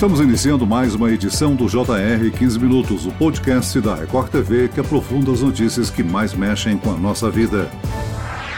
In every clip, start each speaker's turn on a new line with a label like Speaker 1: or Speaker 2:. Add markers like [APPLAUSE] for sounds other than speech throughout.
Speaker 1: Estamos iniciando mais uma edição do JR 15 Minutos, o podcast da Record TV que aprofunda as notícias que mais mexem com a nossa vida.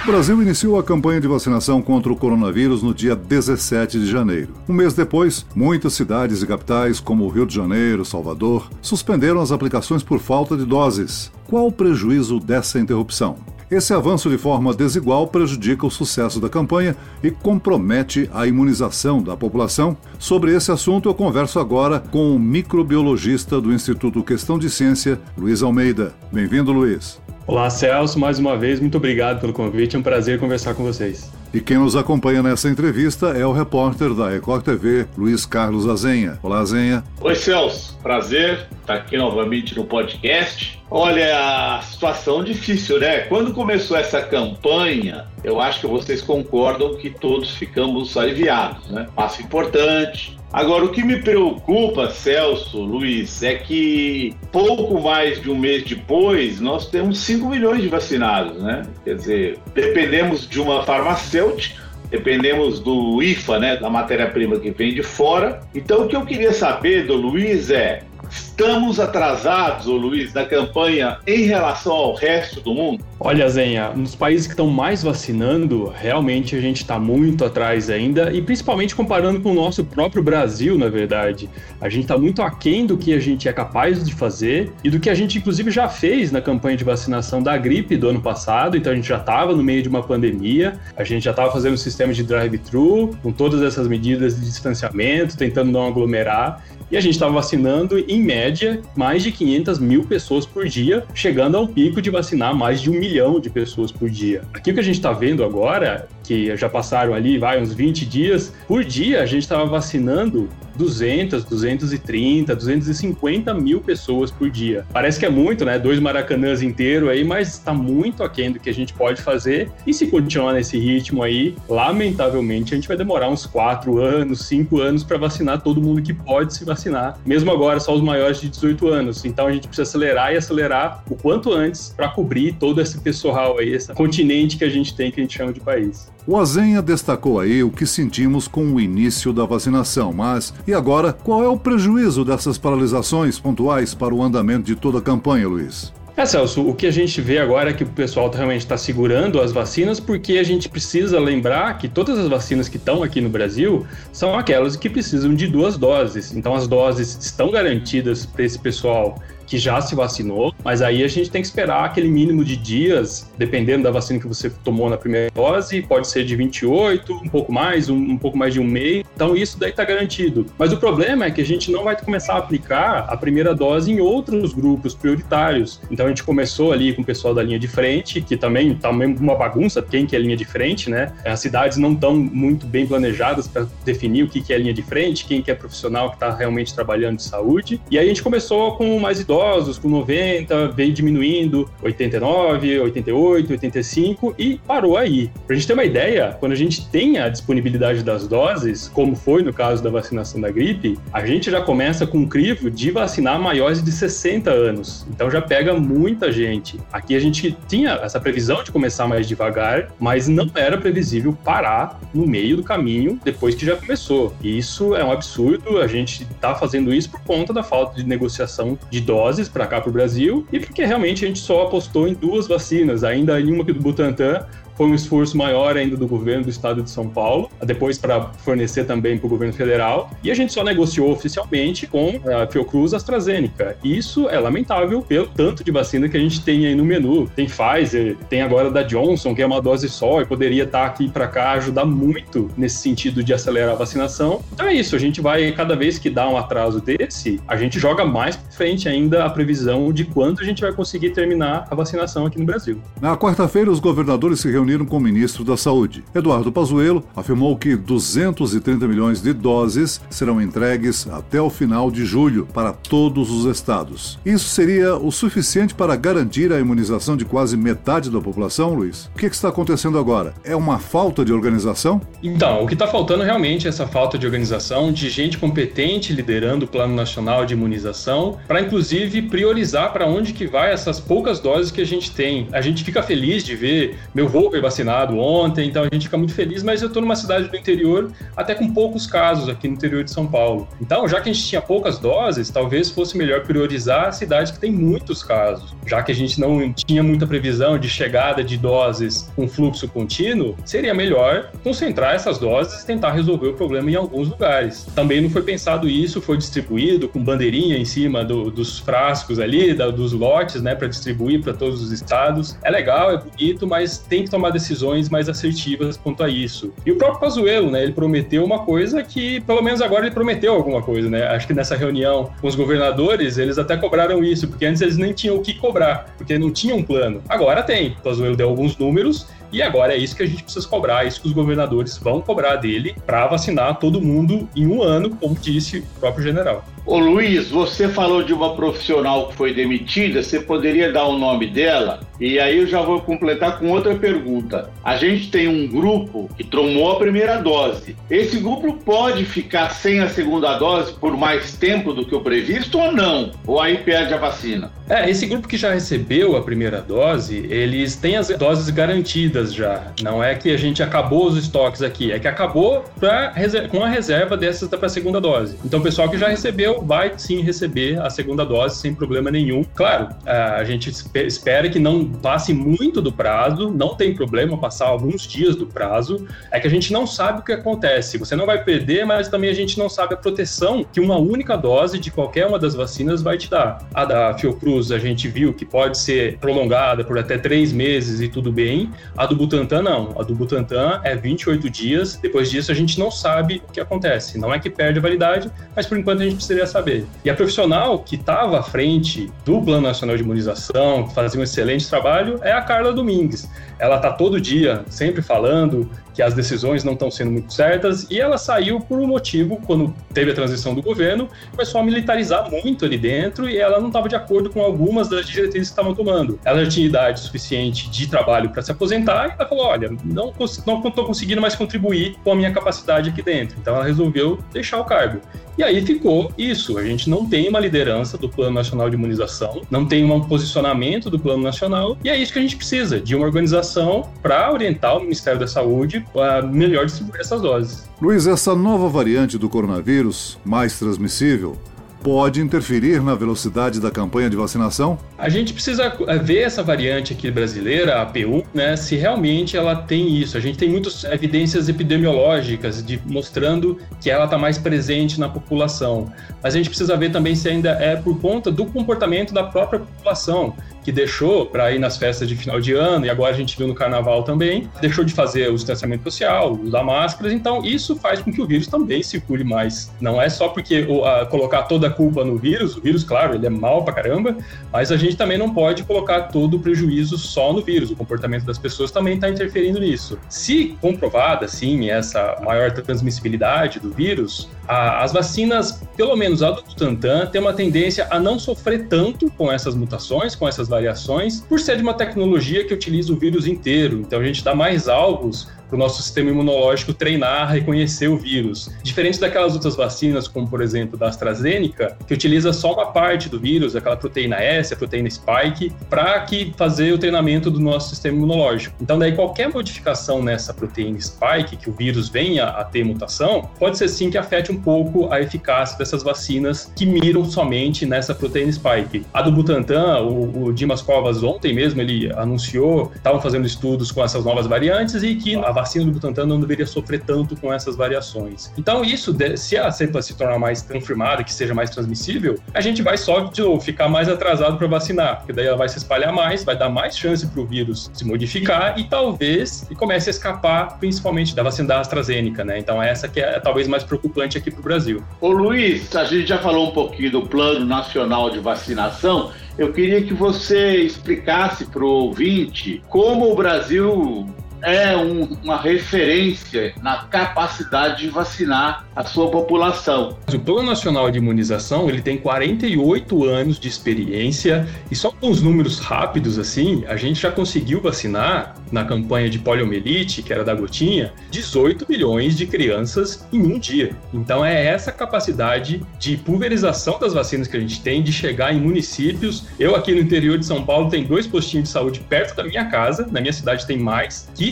Speaker 1: O Brasil iniciou a campanha de vacinação contra o coronavírus no dia 17 de janeiro. Um mês depois, muitas cidades e capitais, como Rio de Janeiro, Salvador, suspenderam as aplicações por falta de doses. Qual o prejuízo dessa interrupção? Esse avanço de forma desigual prejudica o sucesso da campanha e compromete a imunização da população. Sobre esse assunto, eu converso agora com o microbiologista do Instituto Questão de Ciência, Luiz Almeida. Bem-vindo, Luiz.
Speaker 2: Olá, Celso, mais uma vez, muito obrigado pelo convite, é um prazer conversar com vocês.
Speaker 1: E quem nos acompanha nessa entrevista é o repórter da Record TV, Luiz Carlos Azenha. Olá, Azenha.
Speaker 3: Oi, Celso. Prazer estar aqui novamente no podcast. Olha, a situação difícil, né? Quando começou essa campanha, eu acho que vocês concordam que todos ficamos aliviados, né? Passo importante, Agora, o que me preocupa, Celso, Luiz, é que pouco mais de um mês depois, nós temos 5 milhões de vacinados, né? Quer dizer, dependemos de uma farmacêutica, dependemos do IFA, né, da matéria-prima que vem de fora. Então, o que eu queria saber do Luiz é Estamos atrasados, ô Luiz, na campanha em relação ao resto do mundo?
Speaker 2: Olha, Zenha, nos países que estão mais vacinando, realmente a gente está muito atrás ainda, e principalmente comparando com o nosso próprio Brasil, na verdade. A gente está muito aquém do que a gente é capaz de fazer e do que a gente, inclusive, já fez na campanha de vacinação da gripe do ano passado. Então, a gente já estava no meio de uma pandemia, a gente já estava fazendo um sistema de drive-thru, com todas essas medidas de distanciamento, tentando não aglomerar, e a gente estava vacinando, em média, mais de 500 mil pessoas por dia, chegando a um pico de vacinar mais de um milhão de pessoas por dia. Aqui o que a gente está vendo agora, que já passaram ali, vai, uns 20 dias, por dia a gente estava vacinando 200, 230, 250 mil pessoas por dia. Parece que é muito, né? Dois maracanãs inteiro aí, mas está muito aquém do que a gente pode fazer. E se continuar nesse ritmo aí, lamentavelmente a gente vai demorar uns 4 anos, 5 anos para vacinar todo mundo que pode se vacinar. Mesmo agora, só os maiores de 18 anos. Então a gente precisa acelerar e acelerar o quanto antes para cobrir todo esse pessoal aí, esse continente que a gente tem, que a gente chama de país.
Speaker 1: O Azenha destacou aí o que sentimos com o início da vacinação, mas e agora qual é o prejuízo dessas paralisações pontuais para o andamento de toda a campanha, Luiz?
Speaker 2: É, Celso, o que a gente vê agora é que o pessoal tá realmente está segurando as vacinas, porque a gente precisa lembrar que todas as vacinas que estão aqui no Brasil são aquelas que precisam de duas doses. Então, as doses estão garantidas para esse pessoal que já se vacinou, mas aí a gente tem que esperar aquele mínimo de dias, dependendo da vacina que você tomou na primeira dose, pode ser de 28, um pouco mais, um, um pouco mais de um mês. Então isso daí está garantido. Mas o problema é que a gente não vai começar a aplicar a primeira dose em outros grupos prioritários. Então a gente começou ali com o pessoal da linha de frente, que também está uma bagunça, quem que é linha de frente, né? As cidades não estão muito bem planejadas para definir o que, que é linha de frente, quem que é profissional que está realmente trabalhando de saúde. E aí a gente começou com mais idosos idosos com 90, veio diminuindo 89, 88, 85 e parou aí. Para a gente ter uma ideia, quando a gente tem a disponibilidade das doses, como foi no caso da vacinação da gripe, a gente já começa com um crivo de vacinar maiores de 60 anos. Então já pega muita gente. Aqui a gente tinha essa previsão de começar mais devagar, mas não era previsível parar no meio do caminho depois que já começou. E isso é um absurdo. A gente está fazendo isso por conta da falta de negociação de doses doses para cá para o Brasil e porque realmente a gente só apostou em duas vacinas, ainda em uma que do Butantan foi um esforço maior ainda do governo do estado de São Paulo, depois para fornecer também para o governo federal, e a gente só negociou oficialmente com a Fiocruz AstraZeneca. Isso é lamentável pelo tanto de vacina que a gente tem aí no menu. Tem Pfizer, tem agora da Johnson, que é uma dose só, e poderia estar tá aqui para cá ajudar muito nesse sentido de acelerar a vacinação. Então é isso, a gente vai, cada vez que dá um atraso desse, a gente joga mais para frente ainda a previsão de quando a gente vai conseguir terminar a vacinação aqui no Brasil.
Speaker 1: Na quarta-feira, os governadores se reuniram reuniram com o ministro da Saúde. Eduardo Pazuello afirmou que 230 milhões de doses serão entregues até o final de julho para todos os estados. Isso seria o suficiente para garantir a imunização de quase metade da população, Luiz? O que, está acontecendo agora? É uma falta de organização?
Speaker 2: Então, o que está faltando realmente é essa falta de organização, de gente competente liderando o Plano Nacional de Imunização, para inclusive priorizar para onde que vai essas poucas doses que a gente tem. A gente fica feliz de ver meu avô foi vacinado ontem, então a gente fica muito feliz, mas eu estou numa cidade do interior, até com poucos casos aqui no interior de São Paulo. Então, já que a gente tinha poucas doses, talvez fosse melhor priorizar cidades que têm muitos casos. Já que a gente não tinha muita previsão de chegada de doses com fluxo contínuo, seria melhor concentrar essas doses e tentar resolver o problema em alguns lugares. Também não foi pensado isso, foi distribuído com bandeirinha em cima do, dos frascos ali, da, dos lotes, né, para distribuir para todos os estados. É legal, é bonito, mas tem que tomar decisões mais assertivas quanto a isso. E o próprio Pazuello, né, ele prometeu uma coisa que, pelo menos agora ele prometeu alguma coisa, né? Acho que nessa reunião com os governadores, eles até cobraram isso, porque antes eles nem tinham o que cobrar, porque não tinham um plano. Agora tem. O Pazuello deu alguns números e agora é isso que a gente precisa cobrar, é isso que os governadores vão cobrar dele para vacinar todo mundo em um ano, como disse o próprio general.
Speaker 3: Ô Luiz, você falou de uma profissional que foi demitida, você poderia dar o nome dela? E aí eu já vou completar com outra pergunta. A gente tem um grupo que tomou a primeira dose. Esse grupo pode ficar sem a segunda dose por mais tempo do que o previsto ou não? Ou aí perde a vacina?
Speaker 2: É, esse grupo que já recebeu a primeira dose, eles têm as doses garantidas já. Não é que a gente acabou os estoques aqui, é que acabou pra, com a reserva dessas para a segunda dose. Então o pessoal que já recebeu vai sim receber a segunda dose sem problema nenhum. Claro, a gente espera que não passe muito do prazo, não tem problema passar alguns dias do prazo, é que a gente não sabe o que acontece. Você não vai perder, mas também a gente não sabe a proteção que uma única dose de qualquer uma das vacinas vai te dar. A da Fiocruz a gente viu que pode ser prolongada por até três meses e tudo bem. A do Butantan não. A do Butantan é 28 dias. Depois disso a gente não sabe o que acontece. Não é que perde a validade, mas por enquanto a gente precisaria saber. E a profissional que estava à frente do Plano Nacional de Imunização, que fazia um excelente trabalho, é a Carla Domingues. Ela está todo dia sempre falando que as decisões não estão sendo muito certas, e ela saiu por um motivo, quando teve a transição do governo, começou a militarizar muito ali dentro, e ela não estava de acordo com algumas das diretrizes que estavam tomando. Ela já tinha idade suficiente de trabalho para se aposentar, e ela falou, olha, não estou conseguindo mais contribuir com a minha capacidade aqui dentro. Então ela resolveu deixar o cargo. E aí ficou isso. A gente não tem uma liderança do Plano Nacional de Imunização, não tem um posicionamento do Plano Nacional, e é isso que a gente precisa, de uma organização para orientar o Ministério da Saúde a melhor distribuir essas doses.
Speaker 1: Luiz, essa nova variante do coronavírus, mais transmissível, pode interferir na velocidade da campanha de vacinação?
Speaker 2: A gente precisa eh, ver essa variante aqui brasileira, a P1, né, se realmente ela tem isso. A gente tem muitas evidências epidemiológicas de, mostrando que ela está mais presente na população. Mas a gente precisa ver também se ainda é por conta do comportamento da própria população que deixou para ir nas festas de final de ano, e agora a gente viu no carnaval também, deixou de fazer o distanciamento social, usar máscaras, então isso faz com que o vírus também circule mais. Não é só porque uh, colocar toda a culpa no vírus, o vírus, claro, ele é mal pra caramba, mas a gente também não pode colocar todo o prejuízo só no vírus, o comportamento das pessoas também está interferindo nisso. Se comprovada, sim, essa maior transmissibilidade do vírus, a, as vacinas, pelo menos a do Butantan, tem uma tendência a não sofrer tanto com essas mutações, com essas variações, por ser de uma tecnologia que utiliza o vírus inteiro. Então a gente dá mais alvos para o nosso sistema imunológico treinar, reconhecer o vírus. Diferente daquelas outras vacinas, como por exemplo da AstraZeneca, que utiliza só uma parte do vírus, aquela proteína S, a proteína spike, para que fazer o treinamento do nosso sistema imunológico. Então, daí qualquer modificação nessa proteína spike, que o vírus venha a ter mutação, pode ser sim que afete um pouco a eficácia dessas vacinas que miram somente nessa proteína spike. A do Butantan, o, o Dimas Covas ontem mesmo ele anunciou, estavam fazendo estudos com essas novas variantes e que a vacina do Butantan não deveria sofrer tanto com essas variações. Então, isso, se a cepa se tornar mais confirmada, que seja mais transmissível, a gente vai só ficar mais atrasado para vacinar, porque daí ela vai se espalhar mais, vai dar mais chance para o vírus se modificar e talvez comece a escapar, principalmente da vacina da AstraZeneca, né? Então, essa que é talvez mais preocupante aqui para o Brasil.
Speaker 3: Ô Luiz, a gente já falou um pouquinho do Plano Nacional de Vacinação. Eu queria que você explicasse para o ouvinte como o Brasil é um, uma referência na capacidade de vacinar a sua população.
Speaker 2: O Plano Nacional de Imunização ele tem 48 anos de experiência e só com os números rápidos assim, a gente já conseguiu vacinar na campanha de poliomielite, que era da gotinha, 18 milhões de crianças em um dia. Então é essa capacidade de pulverização das vacinas que a gente tem, de chegar em municípios. Eu aqui no interior de São Paulo tenho dois postinhos de saúde perto da minha casa, na minha cidade tem mais, que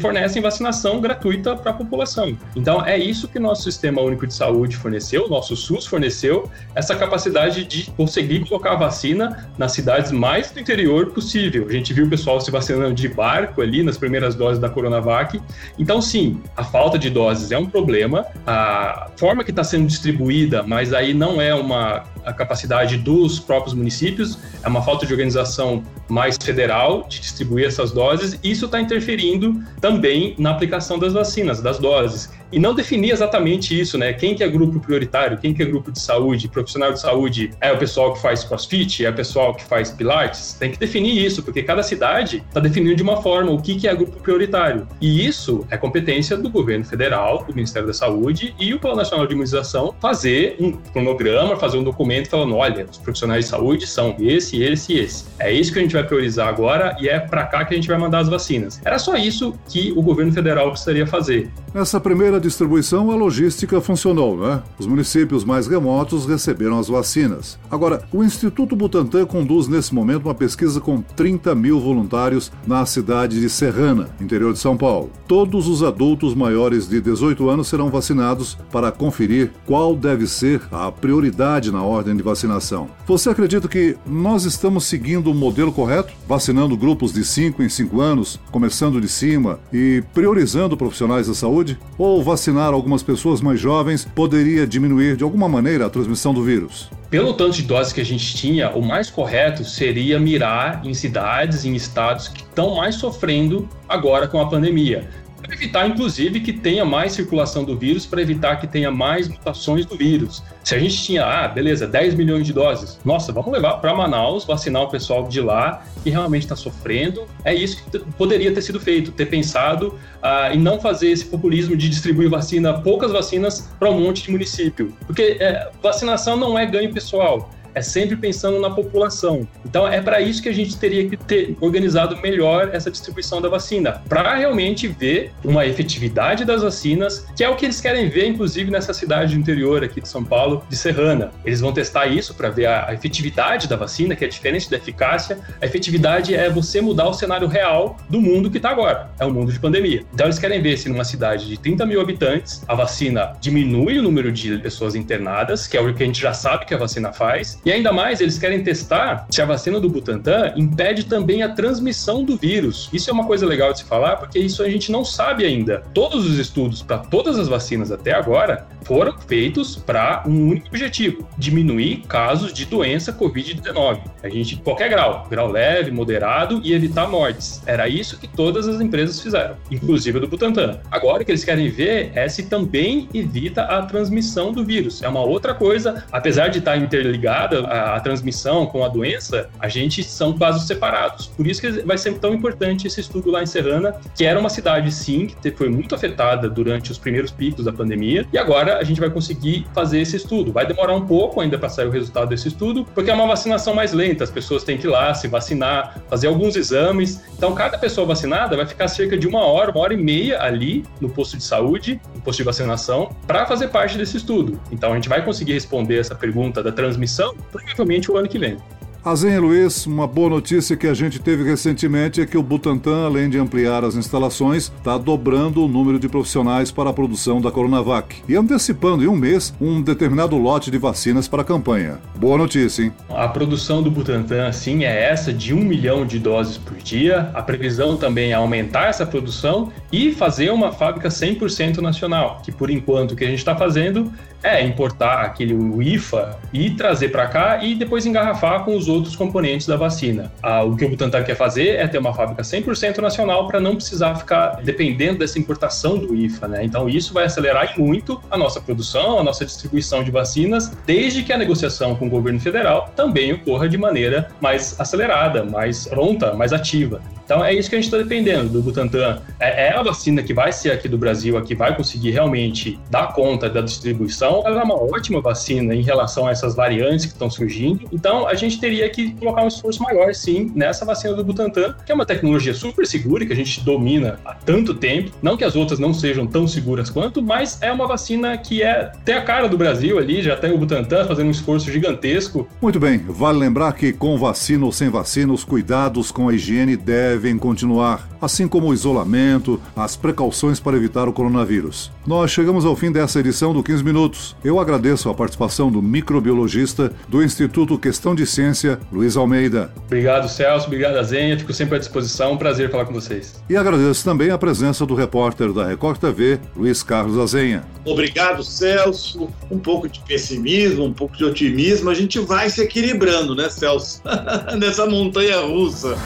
Speaker 2: fornecem vacinação gratuita para a população. Então é isso que nosso Sistema Único de Saúde forneceu, nosso SUS forneceu, essa capacidade de conseguir colocar a vacina nas cidades mais do interior possível. A gente viu o pessoal se vacinando de barco ali nas primeiras doses da Coronavac. Então, sim, a falta de doses é um problema. A forma que está sendo distribuída, mas aí não é uma a capacidade dos próprios municípios, é uma falta de organização mais federal de distribuir essas doses, e isso está interferindo também na aplicação das vacinas, das doses e não definir exatamente isso, né? Quem que é grupo prioritário, quem que é grupo de saúde, profissional de saúde é o pessoal que faz crossfit, é o pessoal que faz pilates, tem que definir isso, porque cada cidade está definindo de uma forma o que, que é grupo prioritário. E isso é competência do governo federal, do Ministério da Saúde e o Plano Nacional de Imunização fazer um cronograma, fazer um documento falando, olha, os profissionais de saúde são esse, esse e esse. É isso que a gente vai priorizar agora e é para cá que a gente vai mandar as vacinas. Era só isso que o governo federal precisaria fazer.
Speaker 1: Nessa primeira distribuição, a logística funcionou, né? Os municípios mais remotos receberam as vacinas. Agora, o Instituto Butantan conduz nesse momento uma pesquisa com 30 mil voluntários na cidade de Serrana, interior de São Paulo. Todos os adultos maiores de 18 anos serão vacinados para conferir qual deve ser a prioridade na ordem de vacinação. Você acredita que nós estamos seguindo o modelo correto? Vacinando grupos de 5 em 5 anos, começando de cima e priorizando profissionais da saúde? ou vacinar algumas pessoas mais jovens poderia diminuir de alguma maneira a transmissão do vírus?
Speaker 2: Pelo tanto de doses que a gente tinha, o mais correto seria mirar em cidades, em estados que estão mais sofrendo agora com a pandemia para evitar, inclusive, que tenha mais circulação do vírus, para evitar que tenha mais mutações do vírus. Se a gente tinha, ah, beleza, 10 milhões de doses, nossa, vamos levar para Manaus, vacinar o pessoal de lá que realmente está sofrendo. É isso que poderia ter sido feito, ter pensado ah, em não fazer esse populismo de distribuir vacina, poucas vacinas, para um monte de município. Porque é, vacinação não é ganho pessoal é sempre pensando na população. Então é para isso que a gente teria que ter organizado melhor essa distribuição da vacina, para realmente ver uma efetividade das vacinas, que é o que eles querem ver, inclusive nessa cidade do interior aqui de São Paulo, de Serrana. Eles vão testar isso para ver a, efetividade da vacina, que é diferente da eficácia. A efetividade é você mudar o cenário real do mundo que está agora, é o mundo de pandemia. Então eles querem ver se numa cidade de 30 mil habitantes a vacina diminui o número de pessoas internadas, que é o que a gente já sabe que a vacina faz, e ainda mais, eles querem testar se a vacina do Butantan impede também a transmissão do vírus. Isso é uma coisa legal de se falar, porque isso a gente não sabe ainda. Todos os estudos para todas as vacinas até agora foram feitos para um único objetivo: diminuir casos de doença Covid-19. A gente, qualquer grau, grau leve, moderado e evitar mortes. Era isso que todas as empresas fizeram, inclusive a do Butantan. Agora o que eles querem ver é se também evita a transmissão do vírus. É uma outra coisa, apesar de estar interligada a, a transmissão com a doença, a gente são casos separados. Por isso que vai ser tão importante esse estudo lá em Serrana, que era uma cidade, sim, que foi muito afetada durante os primeiros picos da pandemia, e agora a gente vai conseguir fazer esse estudo. Vai demorar um pouco ainda para sair o resultado desse estudo, porque é uma vacinação mais lenta, as pessoas têm que ir lá se vacinar, fazer alguns exames. Então, cada pessoa vacinada vai ficar cerca de uma hora, uma hora e meia ali no posto de saúde, no posto de vacinação, para fazer parte desse estudo. Então, a gente vai conseguir responder essa pergunta da transmissão provavelmente o ano que vem.
Speaker 1: Azenha Luiz, uma boa notícia que a gente teve recentemente é que o Butantan, além de ampliar as instalações, está dobrando o número de profissionais para a produção da Coronavac e antecipando em um mês um determinado lote de vacinas para a campanha. Boa notícia, hein?
Speaker 2: A produção do Butantan, sim, é essa de um milhão de doses por dia. A previsão também é aumentar essa produção e fazer uma fábrica 100% nacional, que por enquanto o que a gente está fazendo é importar aquele IFA e trazer para cá e depois engarrafar com os outros componentes da vacina. Ah, o que o Butantan quer fazer é ter uma fábrica 100% nacional para não precisar ficar dependendo dessa importação do IFA, né? Então isso vai acelerar muito a nossa produção, a nossa distribuição de vacinas, desde que a negociação com o governo federal também ocorra de maneira mais acelerada, mais pronta, mais ativa. Então é isso que a gente está dependendo do Butantan. É, é, a vacina que vai ser aqui do Brasil, a que vai conseguir realmente dar conta da distribuição. Ela é uma ótima vacina em relação a essas variantes que estão surgindo. Então a gente teria que colocar um esforço maior, sim, nessa vacina do Butantan, que é uma tecnologia super segura que a gente domina há tanto tempo. Não que as outras não sejam tão seguras quanto, mas é uma vacina que é tem a cara do Brasil ali, já tem o Butantan fazendo um esforço gigantesco.
Speaker 1: Muito bem, vale lembrar que com vacina ou sem vacina, os cuidados com a higiene devem continuar, assim como o isolamento, as precauções para evitar o coronavírus. Nós chegamos ao fim dessa edição do 15 Minutos. Eu agradeço a participação do microbiologista do Instituto Questão de Ciência, Luiz Almeida.
Speaker 2: Obrigado, Celso. Obrigado, Zenha. Fico sempre à disposição. Um prazer falar com vocês.
Speaker 1: E agradeço também a presença do repórter da Record TV, Luiz Carlos Azenha.
Speaker 3: Obrigado, Celso. Um pouco de pessimismo, um pouco de otimismo. A gente vai se equilibrando, né, Celso? [LAUGHS] Nessa montanha russa.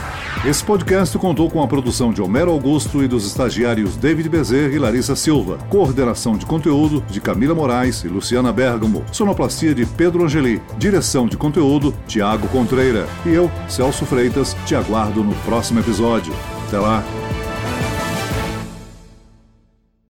Speaker 1: Esse podcast contou com a produção de Homero Augusto e dos estagiários David Bezerra e Larissa Silva. Coordenação de conteúdo de Camila Moraes e Luciana Bergamo. Sonoplastia de Pedro Angeli. Direção de conteúdo Tiago Contreira. E eu, Celso Freitas, te aguardo no próximo episódio. Até lá!